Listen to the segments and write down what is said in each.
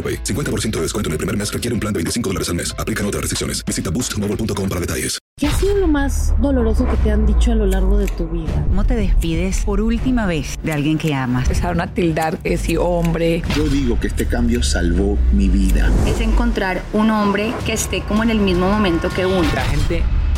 AroPay. 50% de descuento en el primer mes requiere un plan de 25 dólares al mes. Aplican otras restricciones. Visita boostmobile.com para detalles. ¿Qué ha sido lo más doloroso que te han dicho a lo largo de tu vida? ¿Cómo te despides por última vez de alguien que amas? Empezaron a tildar que si hombre. Yo digo que este cambio salvó mi vida. Es encontrar un hombre que esté como en el mismo momento que uno. La gente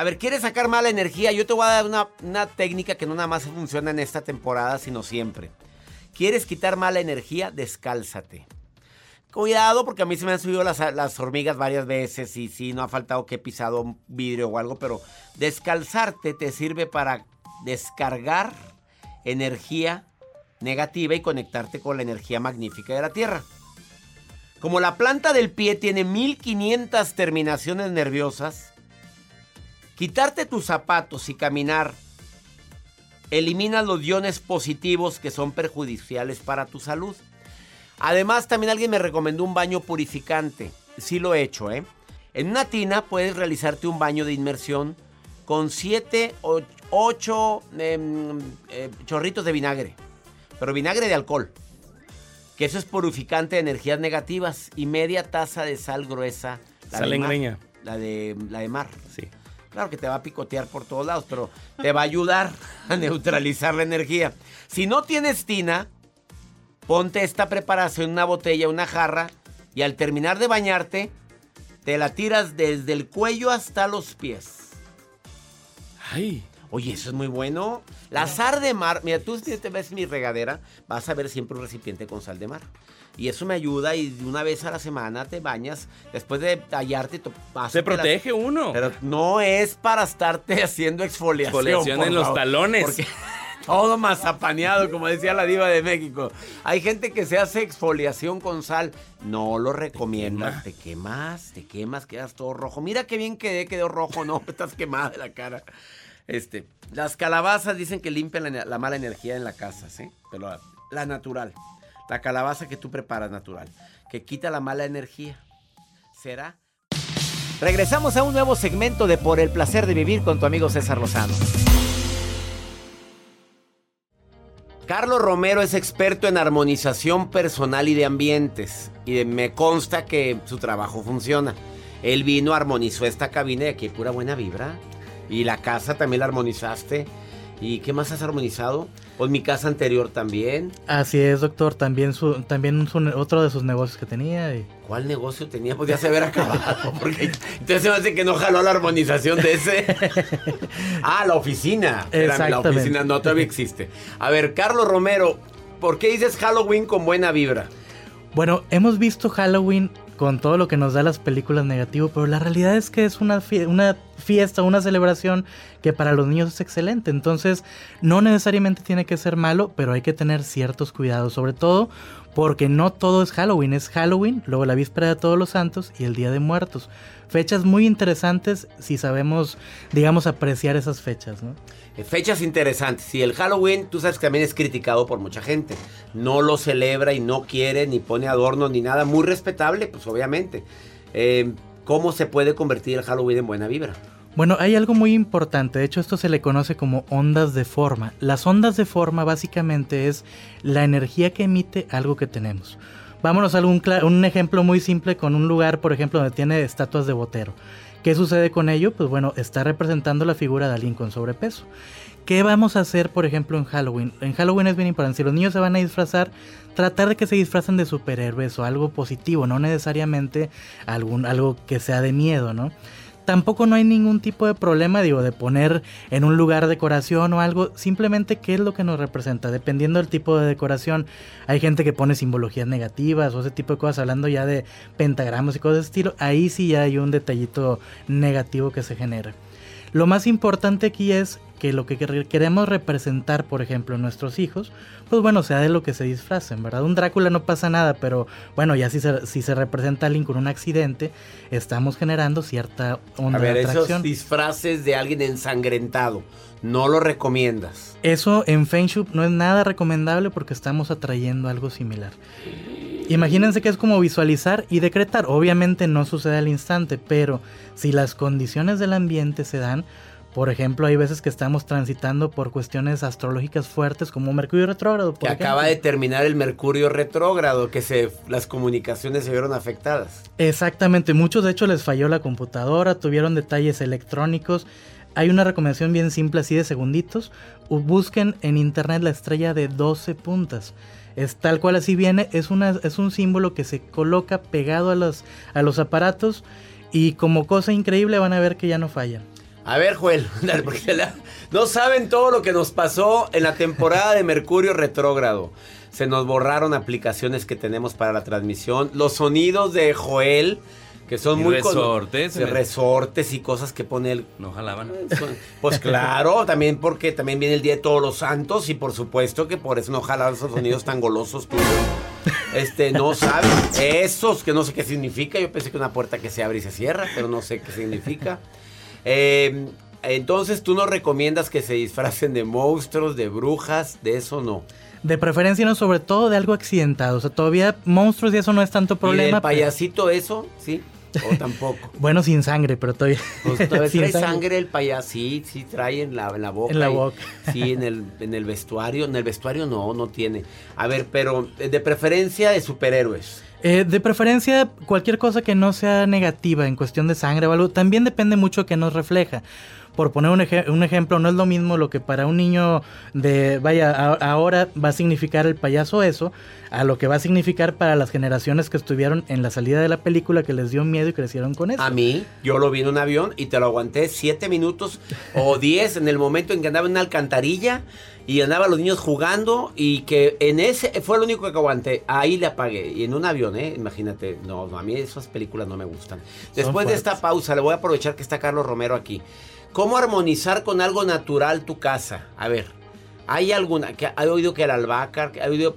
A ver, ¿quieres sacar mala energía? Yo te voy a dar una, una, técnica que no nada más funciona en esta temporada, sino siempre. ¿Quieres quitar mala energía? Descálzate. Cuidado, porque a mí se me han subido las, las hormigas varias veces y sí, no ha faltado que he pisado un vidrio o algo, pero descalzarte te sirve para descargar energía negativa y conectarte con la energía magnífica de la Tierra. Como la planta del pie tiene 1500 terminaciones nerviosas, quitarte tus zapatos y caminar elimina los iones positivos que son perjudiciales para tu salud. Además, también alguien me recomendó un baño purificante. Sí lo he hecho, ¿eh? En una tina puedes realizarte un baño de inmersión con 7 o 8 eh, eh, chorritos de vinagre. Pero vinagre de alcohol. Que eso es purificante de energías negativas. Y media taza de sal gruesa. La sal leña. La de, la de mar. Sí. Claro que te va a picotear por todos lados, pero te va a ayudar a neutralizar la energía. Si no tienes tina, ponte esta preparación en una botella, una jarra, y al terminar de bañarte, te la tiras desde el cuello hasta los pies. Ay. Oye, eso es muy bueno. La sal de mar, mira, tú si te ves mi regadera, vas a ver siempre un recipiente con sal de mar. Y eso me ayuda y una vez a la semana te bañas. Después de tallarte, se protege uno. Pero no es para estarte haciendo exfoliación. Exfoliación en los talones. Porque todo mazapaneado, como decía la diva de México. Hay gente que se hace exfoliación con sal. No lo recomiendo. Te, te quemas, te quemas, quedas todo rojo. Mira qué bien quedé, quedó rojo. No, estás quemada de la cara. Este, las calabazas dicen que limpian la, la mala energía en la casa, ¿sí? Pero la, natural. La calabaza que tú preparas natural, que quita la mala energía. ¿Será? Regresamos a un nuevo segmento de Por el placer de vivir con tu amigo César Lozano. Carlos Romero es experto en armonización personal y de ambientes. Y me consta que su trabajo funciona. Él vino, armonizó esta cabina y aquí pura buena vibra. Y la casa también la armonizaste. ¿Y qué más has armonizado? Pues mi casa anterior también. Así es, doctor. También su, también su, otro de sus negocios que tenía. Y... ¿Cuál negocio tenía? Pues ya se haber acabado. Porque entonces se me hace que no jaló la armonización de ese. ah, la oficina. Espérame, la oficina no todavía existe. A ver, Carlos Romero, ¿por qué dices Halloween con buena vibra? Bueno, hemos visto Halloween con todo lo que nos da las películas negativo, pero la realidad es que es una, una fiesta, una celebración que para los niños es excelente. Entonces, no necesariamente tiene que ser malo, pero hay que tener ciertos cuidados, sobre todo porque no todo es Halloween, es Halloween, luego la víspera de todos los santos y el Día de Muertos. Fechas muy interesantes si sabemos, digamos, apreciar esas fechas, ¿no? Fechas interesantes. Y el Halloween, tú sabes que también es criticado por mucha gente. No lo celebra y no quiere, ni pone adornos, ni nada. Muy respetable, pues obviamente. Eh, ¿Cómo se puede convertir el Halloween en buena vibra? Bueno, hay algo muy importante, de hecho esto se le conoce como ondas de forma. Las ondas de forma básicamente es la energía que emite algo que tenemos. Vámonos a algún un ejemplo muy simple con un lugar, por ejemplo, donde tiene estatuas de botero. ¿Qué sucede con ello? Pues bueno, está representando la figura de alguien con sobrepeso. ¿Qué vamos a hacer, por ejemplo, en Halloween? En Halloween es bien importante. Si los niños se van a disfrazar, tratar de que se disfracen de superhéroes o algo positivo, no necesariamente algún, algo que sea de miedo, ¿no? Tampoco no hay ningún tipo de problema, digo, de poner en un lugar decoración o algo, simplemente qué es lo que nos representa, dependiendo del tipo de decoración. Hay gente que pone simbologías negativas o ese tipo de cosas, hablando ya de pentagramas y cosas de estilo, ahí sí ya hay un detallito negativo que se genera. Lo más importante aquí es que lo que queremos representar, por ejemplo, nuestros hijos, pues bueno, sea de lo que se disfracen, ¿verdad? Un Drácula no pasa nada, pero bueno, ya si se, si se representa a alguien con un accidente, estamos generando cierta onda a ver, de atracción. Esos disfraces de alguien ensangrentado, ¿no lo recomiendas? Eso en Feng Shui no es nada recomendable porque estamos atrayendo algo similar. Imagínense que es como visualizar y decretar. Obviamente no sucede al instante, pero si las condiciones del ambiente se dan, por ejemplo, hay veces que estamos transitando por cuestiones astrológicas fuertes como Mercurio retrógrado. que acaba de terminar el Mercurio retrógrado, que se, las comunicaciones se vieron afectadas. Exactamente, muchos de hecho les falló la computadora, tuvieron detalles electrónicos. Hay una recomendación bien simple así de segunditos. Busquen en internet la estrella de 12 puntas. Es tal cual así viene, es, una, es un símbolo que se coloca pegado a los, a los aparatos y como cosa increíble van a ver que ya no fallan. A ver, Joel, porque no saben todo lo que nos pasó en la temporada de Mercurio retrógrado. Se nos borraron aplicaciones que tenemos para la transmisión. Los sonidos de Joel, que son muy... Resortes. Resortes y cosas que pone él. No jalaban. Pues claro, también porque también viene el Día de Todos los Santos y por supuesto que por eso no jalaban esos sonidos tan golosos. Este, no saben. Esos que no sé qué significa. Yo pensé que una puerta que se abre y se cierra, pero no sé qué significa. Eh, entonces, ¿tú no recomiendas que se disfracen de monstruos, de brujas? De eso no. De preferencia no, sobre todo de algo accidentado. O sea, todavía monstruos y eso no es tanto problema. ¿Y el payasito eso? ¿Sí? ¿O tampoco? bueno, sin sangre, pero todavía... Pues todavía trae sangre. el payasito, sí, trae en la, en la boca. En la boca. sí, en el, en el vestuario. En el vestuario no, no tiene. A ver, pero de preferencia de superhéroes. Eh, de preferencia, cualquier cosa que no sea negativa en cuestión de sangre o algo, también depende mucho que nos refleja. Por poner un, un, ejemplo, no es lo mismo lo que para un niño de, vaya, ahora va a significar el payaso eso, a lo que va a significar para las generaciones que estuvieron en la salida de la película que les dio miedo y crecieron con eso. A mí, yo lo vi en un avión y te lo aguanté siete minutos o diez en el momento en que andaba en una alcantarilla y andaban los niños jugando y que en ese fue lo único que aguanté. Ahí le apagué. Y en un avión, ¿eh? Imagínate. No, a mí esas películas no me gustan. Después de esta pausa, le voy a aprovechar que está Carlos Romero aquí. ¿Cómo armonizar con algo natural tu casa? A ver, ¿hay alguna? que ¿Hay oído que el albahaca? ¿Hay oído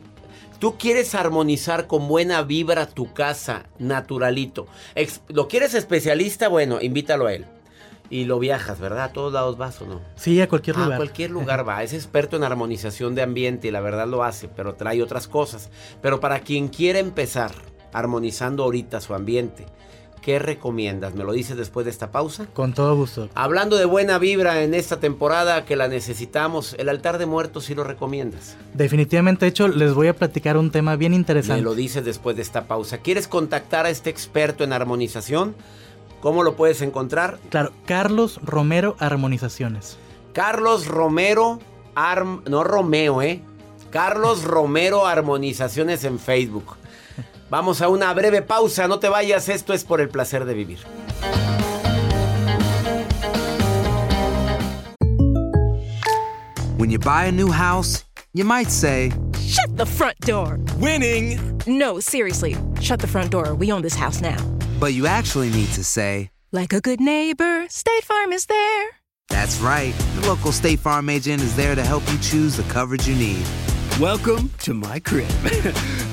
Tú quieres armonizar con buena vibra tu casa, naturalito. ¿Lo quieres especialista? Bueno, invítalo a él. Y lo viajas, ¿verdad? A todos lados vas o no. Sí, a cualquier lugar. A cualquier lugar va. Es experto en armonización de ambiente y la verdad lo hace, pero trae otras cosas. Pero para quien quiere empezar armonizando ahorita su ambiente, ¿Qué recomiendas? ¿Me lo dices después de esta pausa? Con todo gusto. Hablando de buena vibra en esta temporada que la necesitamos, el altar de muertos sí lo recomiendas. Definitivamente, de hecho, les voy a platicar un tema bien interesante. Me lo dices después de esta pausa. ¿Quieres contactar a este experto en armonización? ¿Cómo lo puedes encontrar? Claro, Carlos Romero Armonizaciones. Carlos Romero, Arm, no Romeo, ¿eh? Carlos Romero Armonizaciones en Facebook. Vamos a una breve pausa, no te vayas, esto es por el placer de vivir. When you buy a new house, you might say, Shut the front door! Winning! No, seriously, shut the front door. We own this house now. But you actually need to say, Like a good neighbor, State Farm is there. That's right. The local State Farm agent is there to help you choose the coverage you need. Welcome to my crib.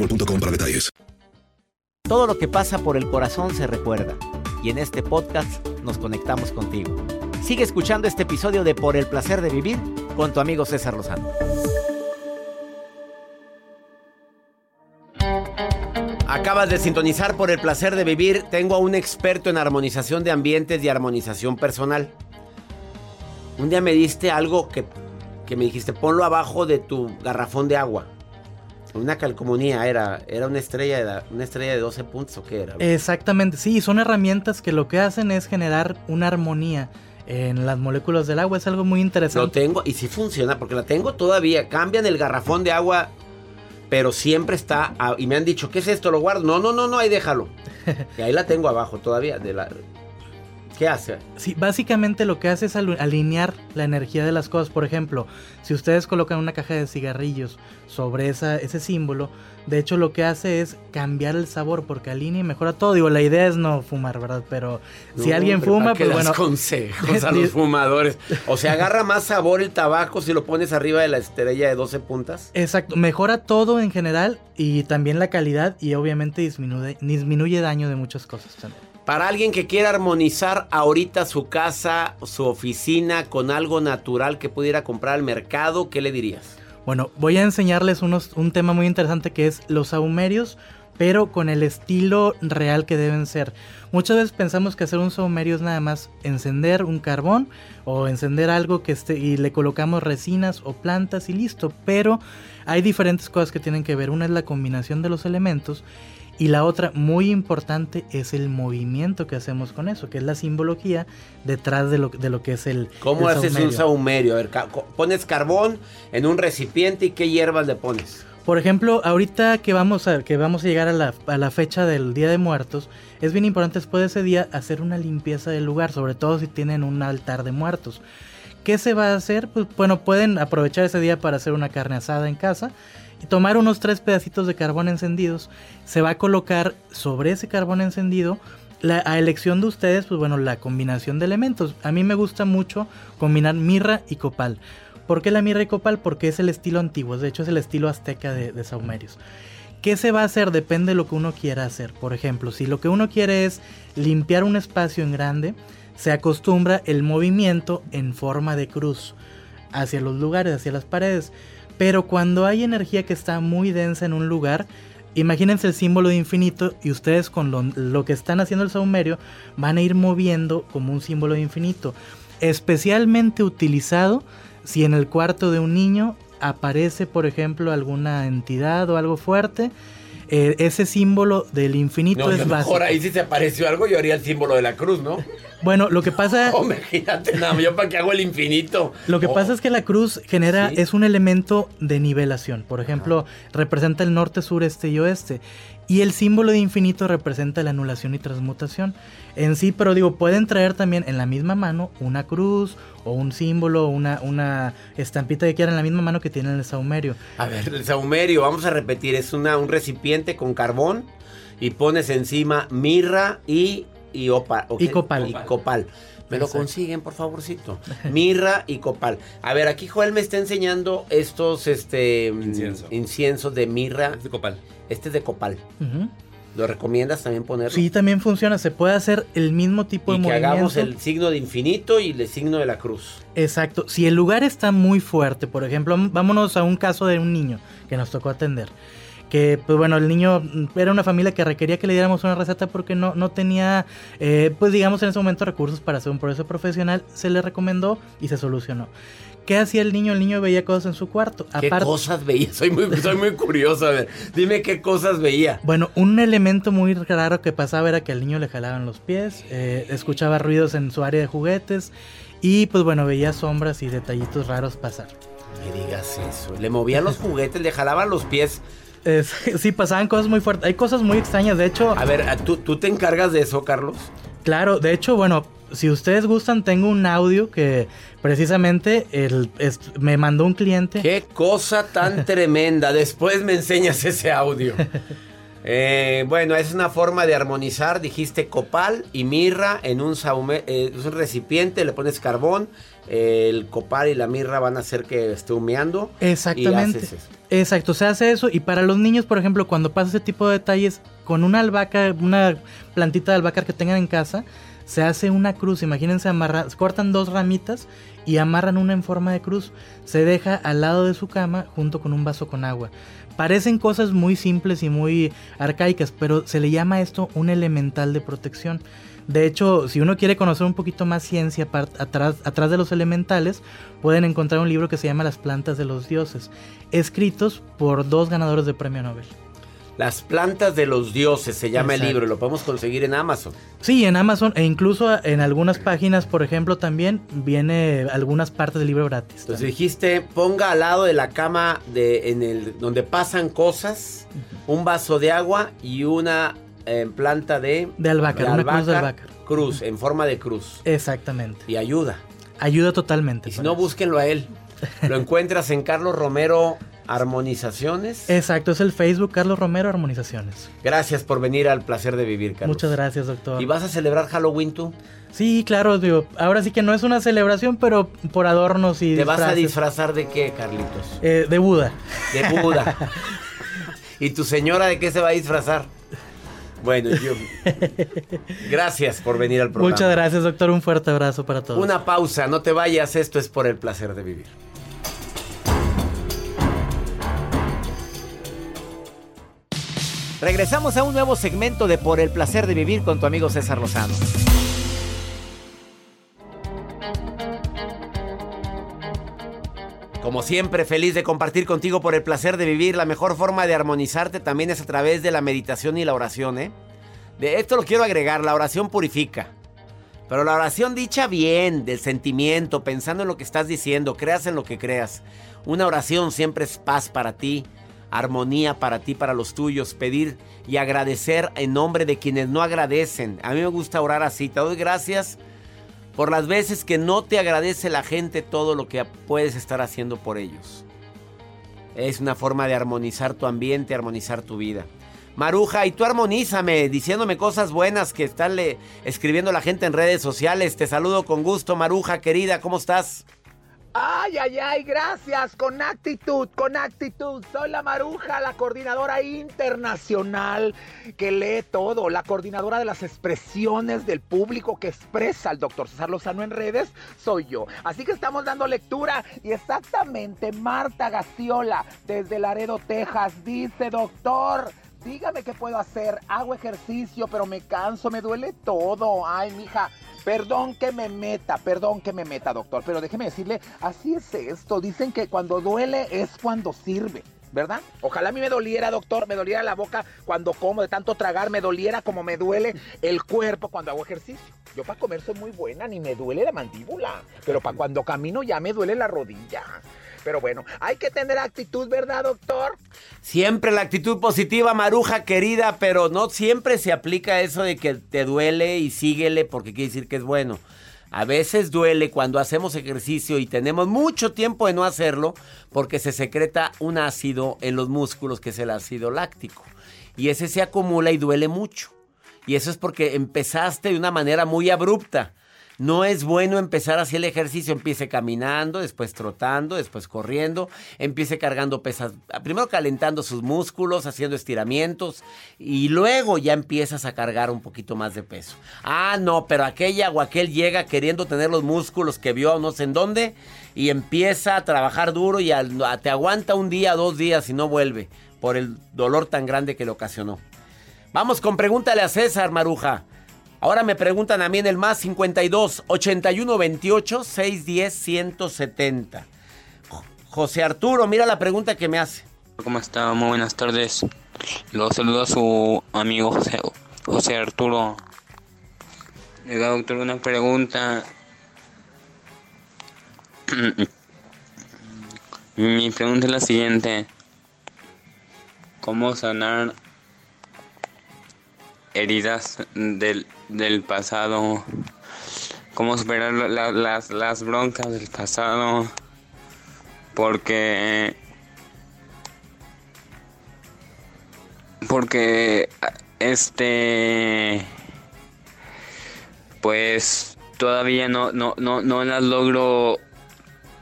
boostmobile.com para detalles. Todo lo que pasa por el corazón se recuerda. Y en este podcast nos conectamos contigo. Sigue escuchando este episodio de Por el placer de vivir con tu amigo César Lozano. Acabas de sintonizar por el placer de vivir. Tengo a un experto en armonización de ambientes y armonización personal. Un día me diste algo que, que me dijiste, ponlo abajo de tu garrafón de agua. Una calcomanía era, era una estrella de, una estrella de 12 puntos o qué era. Exactamente, sí, son herramientas que lo que hacen es generar una armonía en las moléculas del agua. Es algo muy interesante. Lo tengo y sí funciona porque la tengo todavía. Cambian el garrafón de agua, pero siempre está. a- y me han dicho, ¿qué es esto? ¿Lo guardo? No, no, no, no, ahí déjalo. y ahí la tengo abajo todavía. De la... ¿Qué hace? Sí, básicamente lo que hace es alinear la energía de las cosas. Por ejemplo, si ustedes colocan una caja de cigarrillos sobre esa, ese símbolo, de hecho lo que hace es cambiar el sabor porque alinea y mejora todo. Digo, la idea es no fumar, ¿verdad? Pero si alguien fuma, ¿para qué pues das bueno. consejos a los fumadores. O sea, agarra más sabor el tabaco si lo pones arriba de la estrella de 12 puntas. Exacto, mejora todo en general y también la calidad y obviamente disminuye, disminuye daño de muchas cosas también. Para alguien que quiera armonizar ahorita su casa, su oficina con algo natural que pudiera comprar al mercado, ¿qué le dirías? Bueno, voy a enseñarles unos, un tema muy interesante que es los saumerios, pero con el estilo real que deben ser. Muchas veces pensamos que hacer un saumerio es nada más encender un carbón o encender algo que esté y le colocamos resinas o plantas y listo, pero hay diferentes cosas que tienen que ver. Una es la combinación de los elementos y la otra muy importante es el movimiento que hacemos con eso, que es la simbología detrás de lo, de lo que es el ¿Cómo el haces un saumerio? A ver, ca- co- pones carbón en un recipiente y qué hierbas le pones. Por ejemplo, ahorita que vamos a, que vamos a llegar a la, a la fecha del Día de Muertos, es bien importante después de ese día hacer una limpieza del lugar, sobre todo si tienen un altar de muertos. ¿Qué se va a hacer? Pues bueno, pueden aprovechar ese día para hacer una carne asada en casa tomar unos tres pedacitos de carbón encendidos. Se va a colocar sobre ese carbón encendido la, a elección de ustedes, pues bueno, la combinación de elementos. A mí me gusta mucho combinar mirra y copal. ¿Por qué la mirra y copal? Porque es el estilo antiguo, de hecho es el estilo azteca de, de saumerios. ¿Qué se va a hacer? Depende de lo que uno quiera hacer. Por ejemplo, si lo que uno quiere es limpiar un espacio en grande, se acostumbra el movimiento en forma de cruz hacia los lugares, hacia las paredes. Pero cuando hay energía que está muy densa en un lugar, imagínense el símbolo de infinito y ustedes con lo, que están haciendo el saumerio van a ir moviendo como un símbolo de infinito. Especialmente utilizado si en el cuarto de un niño aparece, por ejemplo, alguna entidad o algo fuerte. Eh, ese símbolo del infinito No, es básico. mejor ahí si se apareció algo yo haría el símbolo de la cruz, ¿no? Bueno, lo que pasa... Oh, imagínate, nada, yo para qué hago el infinito. Lo que Oh, pasa es que la cruz genera, es un elemento de nivelación. Por ejemplo, representa el norte, sur, este y oeste. Y el símbolo de infinito representa la anulación y transmutación. En sí, pero digo, pueden traer también en la misma mano una cruz o un símbolo, una, una estampita que quieran en la misma mano que tienen el saumerio. A ver, el saumerio, vamos a repetir, es una, un recipiente con carbón y pones encima mirra y, y, opa- ¿o Y qué? copal. Y copal. Me lo consiguen, por favorcito. Mirra y copal. A ver, aquí Joel me está enseñando estos este, Incienso. inciensos de mirra. de copal. Este es de copal. ¿Lo recomiendas también ponerlo? Sí, también funciona. Se puede hacer el mismo tipo Y de que movimiento. hagamos el signo de infinito y el signo de la cruz. Exacto. Si el lugar está muy fuerte, por ejemplo, vámonos a un caso de un niño que nos tocó atender. Que, pues bueno, el niño mm, era una familia que requería que le diéramos una receta porque no, no tenía, eh, pues digamos en ese momento recursos para hacer un proceso profesional. Se le recomendó y se solucionó. ¿Qué hacía el niño? El niño veía cosas en su cuarto. ¿Qué cosas veía? Soy muy, soy muy curioso. A ver, dime qué cosas veía. Bueno, un elemento muy raro que pasaba era que al niño le jalaban los pies, eh, escuchaba ruidos en su área de juguetes y pues bueno, veía sombras y detallitos raros pasar. Me digas eso. Le movía los juguetes, le jalaba los pies. Es- sí, pasaban cosas muy fuertes. Hay cosas muy extrañas. De hecho, A ver, ¿tú, ¿tú te encargas de eso, Carlos? claro, de hecho, bueno, si ustedes gustan, tengo un audio que precisamente el, es- me mandó un cliente. Qué cosa tan tremenda. Después me enseñas ese audio. Eh, bueno, es una forma de armonizar. Dijiste copal y mirra en un, saume- eh, un recipiente, le pones carbón. eh, el copal y la mirra van a hacer que esté humeando. Exactamente. Y haces eso. Exacto, se hace eso. Y para los niños, por ejemplo, cuando pasa ese tipo de detalles, con una albahaca, una plantita de albahaca que tengan en casa, se hace una cruz. Imagínense, amarra, cortan dos ramitas y amarran una en forma de cruz. Se deja al lado de su cama junto con un vaso con agua. Parecen cosas muy simples y muy arcaicas, pero se le llama esto un elemental de protección. De hecho, si uno quiere conocer un poquito más ciencia atrás, atrás de los elementales, pueden encontrar un libro que se llama Las plantas de los dioses, escritos por dos ganadores de premio Nobel. Las plantas de los dioses se llama el libro. Lo podemos conseguir en Amazon. Sí, en Amazon e incluso en algunas páginas, por ejemplo, también viene algunas partes del libro gratis. Entonces dijiste, ponga al lado de la cama de, en el, donde pasan cosas, un vaso de agua y una eh, planta de... De albahaca, una cruz de albahaca. Cruz, en forma de cruz. Exactamente. Y ayuda. Ayuda totalmente. Y si no, búsquenlo a él. Lo encuentras en Carlos Romero Armonizaciones. Exacto, es el Facebook Carlos Romero Armonizaciones. Gracias por venir al placer de vivir, Carlos. Muchas gracias, doctor. ¿Y vas a celebrar Halloween tú? Sí, claro, digo, ahora sí que no es una celebración, pero por adornos y ¿Te vas a disfrazar de qué, Carlitos? Eh, de Buda. De Buda. ¿Y tu señora de qué se va a disfrazar? Bueno, yo. Gracias por venir al programa. Muchas gracias, doctor. Un fuerte abrazo para todos. Una pausa, no te vayas. Esto es por el placer de vivir. Regresamos a un nuevo segmento de Por el placer de vivir con tu amigo César Lozano. Como siempre, feliz de compartir contigo por el placer de vivir. La mejor forma de armonizarte también es a través de la meditación y la oración, ¿eh? De esto lo quiero agregar, la oración purifica. Pero la oración dicha bien, del sentimiento, pensando en lo que estás diciendo, creas en lo que creas. Una oración siempre es paz para ti, armonía para ti, para los tuyos, pedir y agradecer en nombre de quienes no agradecen. A mí me gusta orar así, te doy gracias por las veces que no te agradece la gente todo lo que puedes estar haciendo por ellos. Es una forma de armonizar tu ambiente, armonizar tu vida. Maruja, y tú armonízame, diciéndome cosas buenas que están escribiendo la gente en redes sociales. Te saludo con gusto, Maruja, querida, ¿cómo estás? Ay, ay, ay, gracias, con actitud, con actitud. Soy la Maruja, la coordinadora internacional que lee todo, la coordinadora de las expresiones del público que expresa al doctor César Lozano en redes, soy yo. Así que estamos dando lectura y exactamente Marta Gaciola, desde Laredo, Texas, dice, doctor, dígame qué puedo hacer. Hago ejercicio, pero me canso, me duele todo. Ay, mija. Perdón que me meta, perdón que me meta, doctor, pero déjeme decirle, así es esto. Dicen que cuando duele es cuando sirve. ¿Verdad? Ojalá a mí me doliera, doctor, me doliera la boca cuando como de tanto tragar, me doliera como me duele el cuerpo cuando hago ejercicio. Yo para comer soy muy buena, ni me duele la mandíbula, pero para cuando camino ya me duele la rodilla. Pero bueno, hay que tener actitud, ¿verdad, doctor? Siempre la actitud positiva, Maruja, querida, pero no siempre se aplica eso de que te duele y síguele porque quiere decir que es bueno. A veces duele cuando hacemos ejercicio y tenemos mucho tiempo de no hacerlo porque se secreta un ácido en los músculos que es el ácido láctico. Y ese se acumula y duele mucho. Y eso es porque empezaste de una manera muy abrupta. No es bueno empezar así el ejercicio. Empiece caminando, después trotando, después corriendo. Empiece cargando pesas. Primero calentando sus músculos, haciendo estiramientos. Y luego ya empiezas a cargar un poquito más de peso. Ah, no, pero aquella o aquel llega queriendo tener los músculos que vio no sé en dónde. Y empieza a trabajar duro y te aguanta un día, dos días y no vuelve. Por el dolor tan grande que le ocasionó. Vamos con pregúntale a César Maruja. Ahora me preguntan a mí en el más 52 81 28 610 170. Jo- José Arturo, mira la pregunta que me hace. ¿Cómo está? Muy buenas tardes. Lo saludo a su amigo José, José Arturo. Oiga, doctor, una pregunta. Mi pregunta es la siguiente. cómo sanar heridas del, del pasado, cómo superar la- las, las broncas del pasado, porque porque este pues todavía no no no no las logro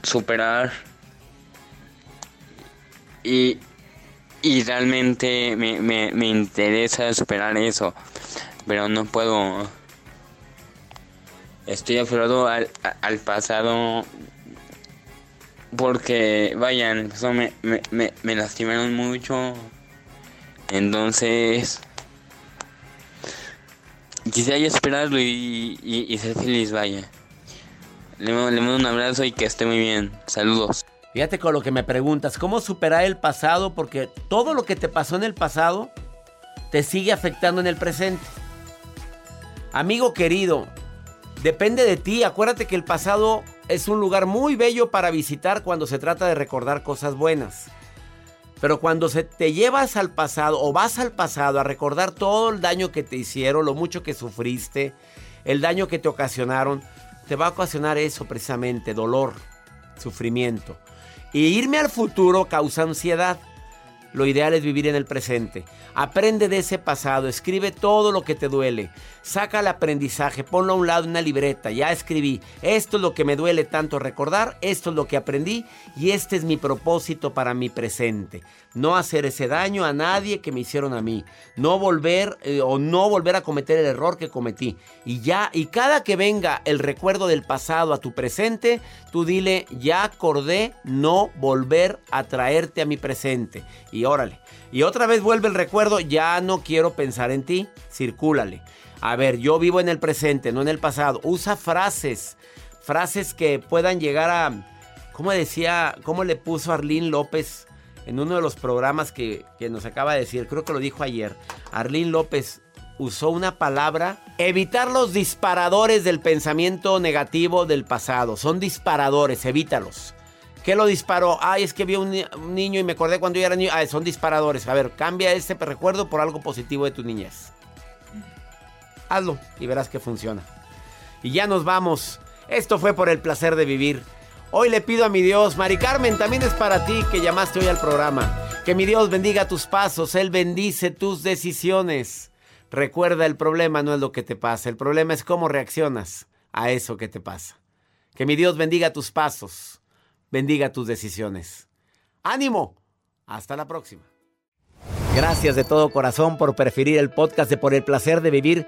superar. Y y realmente me, me, me interesa superar eso pero no puedo. Estoy aferrado al, al pasado porque vaya en el pasado me, me, me, me lastimaron mucho entonces quisiera yo esperarlo y, y, ser feliz vaya. Le, le mando un abrazo y que esté muy bien. Saludos Fíjate con lo que me preguntas, ¿cómo superar el pasado? Porque todo lo que te pasó en el pasado te sigue afectando en el presente. Amigo querido, depende de ti. Acuérdate que el pasado es un lugar muy bello para visitar cuando se trata de recordar cosas buenas. Pero cuando se te llevas al pasado o vas al pasado a recordar todo el daño que te hicieron, lo mucho que sufriste, el daño que te ocasionaron, te va a ocasionar eso precisamente, dolor, sufrimiento. Y irme al futuro causa ansiedad. Lo ideal es vivir en el presente. Aprende de ese pasado, escribe todo lo que te duele, saca el aprendizaje, ponlo a un lado en una libreta, ya escribí, esto es lo que me duele tanto recordar, esto es lo que aprendí y este es mi propósito para mi presente. No hacer ese daño a nadie que me hicieron a mí, no volver eh, o no volver a cometer el error que cometí. Y ya, y cada que venga el recuerdo del pasado a tu presente, tú dile, ya acordé no volver a traerte a mi presente. Y órale. Y otra vez vuelve el recuerdo, ya no quiero pensar en ti, circúlale. A ver, yo vivo en el presente, no en el pasado. Usa frases, frases que puedan llegar a, ¿cómo decía, cómo le puso Arlín López en uno de los programas que, que nos acaba de decir? Creo que lo dijo ayer. Arlín López usó una palabra, evitar los disparadores del pensamiento negativo del pasado. Son disparadores, evítalos. ¿Qué lo disparó? Ay, es que vi un, un niño y me acordé cuando yo era niño. Ay, son disparadores. A ver, cambia ese recuerdo por algo positivo de tu niñez. Hazlo y verás que funciona. Y ya nos vamos. Esto fue por el placer de vivir. Hoy le pido a mi Dios, Mari Carmen, también es para ti que llamaste hoy al programa. Que mi Dios bendiga tus pasos, Él bendice tus decisiones. Recuerda, el problema no es lo que te pasa, el problema es cómo reaccionas a eso que te pasa. Que mi Dios bendiga tus pasos, bendiga tus decisiones. ¡Ánimo! Hasta la próxima. Gracias de todo corazón por preferir el podcast de Por el placer de vivir